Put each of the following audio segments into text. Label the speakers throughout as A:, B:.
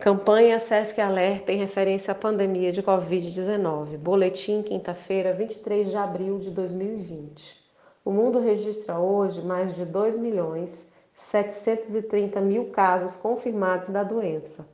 A: Campanha SESC Alerta em referência à pandemia de Covid-19. Boletim, quinta-feira, 23 de abril de 2020. O mundo registra hoje mais de 2 milhões 730 mil casos confirmados da doença,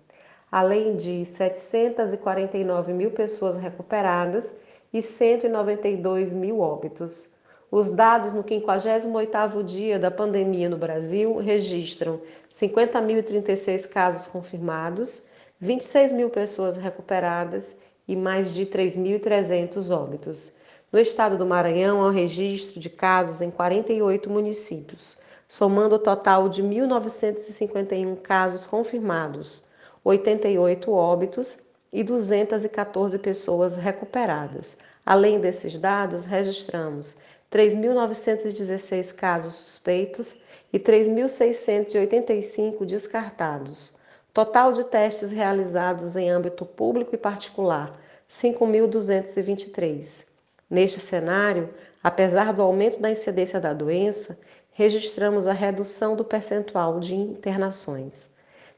A: além de 749 mil pessoas recuperadas e 192 mil óbitos. Os dados no 58º dia da pandemia no Brasil registram 50.036 casos confirmados, 26 mil pessoas recuperadas e mais de 3.300 óbitos. No estado do Maranhão, há um registro de casos em 48 municípios, somando o total de 1.951 casos confirmados, 88 óbitos e 214 pessoas recuperadas. Além desses dados, registramos 3.916 casos suspeitos e 3.685 descartados. Total de testes realizados em âmbito público e particular, 5.223. Neste cenário, apesar do aumento da incidência da doença, registramos a redução do percentual de internações.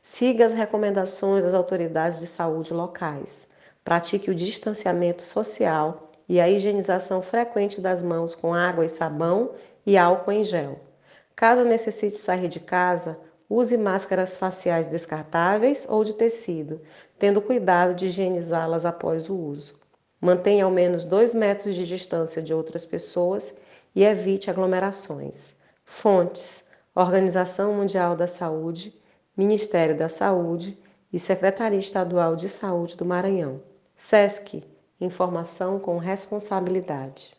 A: Siga as recomendações das autoridades de saúde locais. Pratique o distanciamento social e a higienização frequente das mãos com água e sabão e álcool em gel. Caso necessite sair de casa, use máscaras faciais descartáveis ou de tecido, tendo cuidado de higienizá-las após o uso. Mantenha ao menos 2 metros de distância de outras pessoas e evite aglomerações. Fontes: Organização Mundial da Saúde, Ministério da Saúde e Secretaria Estadual de Saúde do Maranhão. SESC Informação com responsabilidade.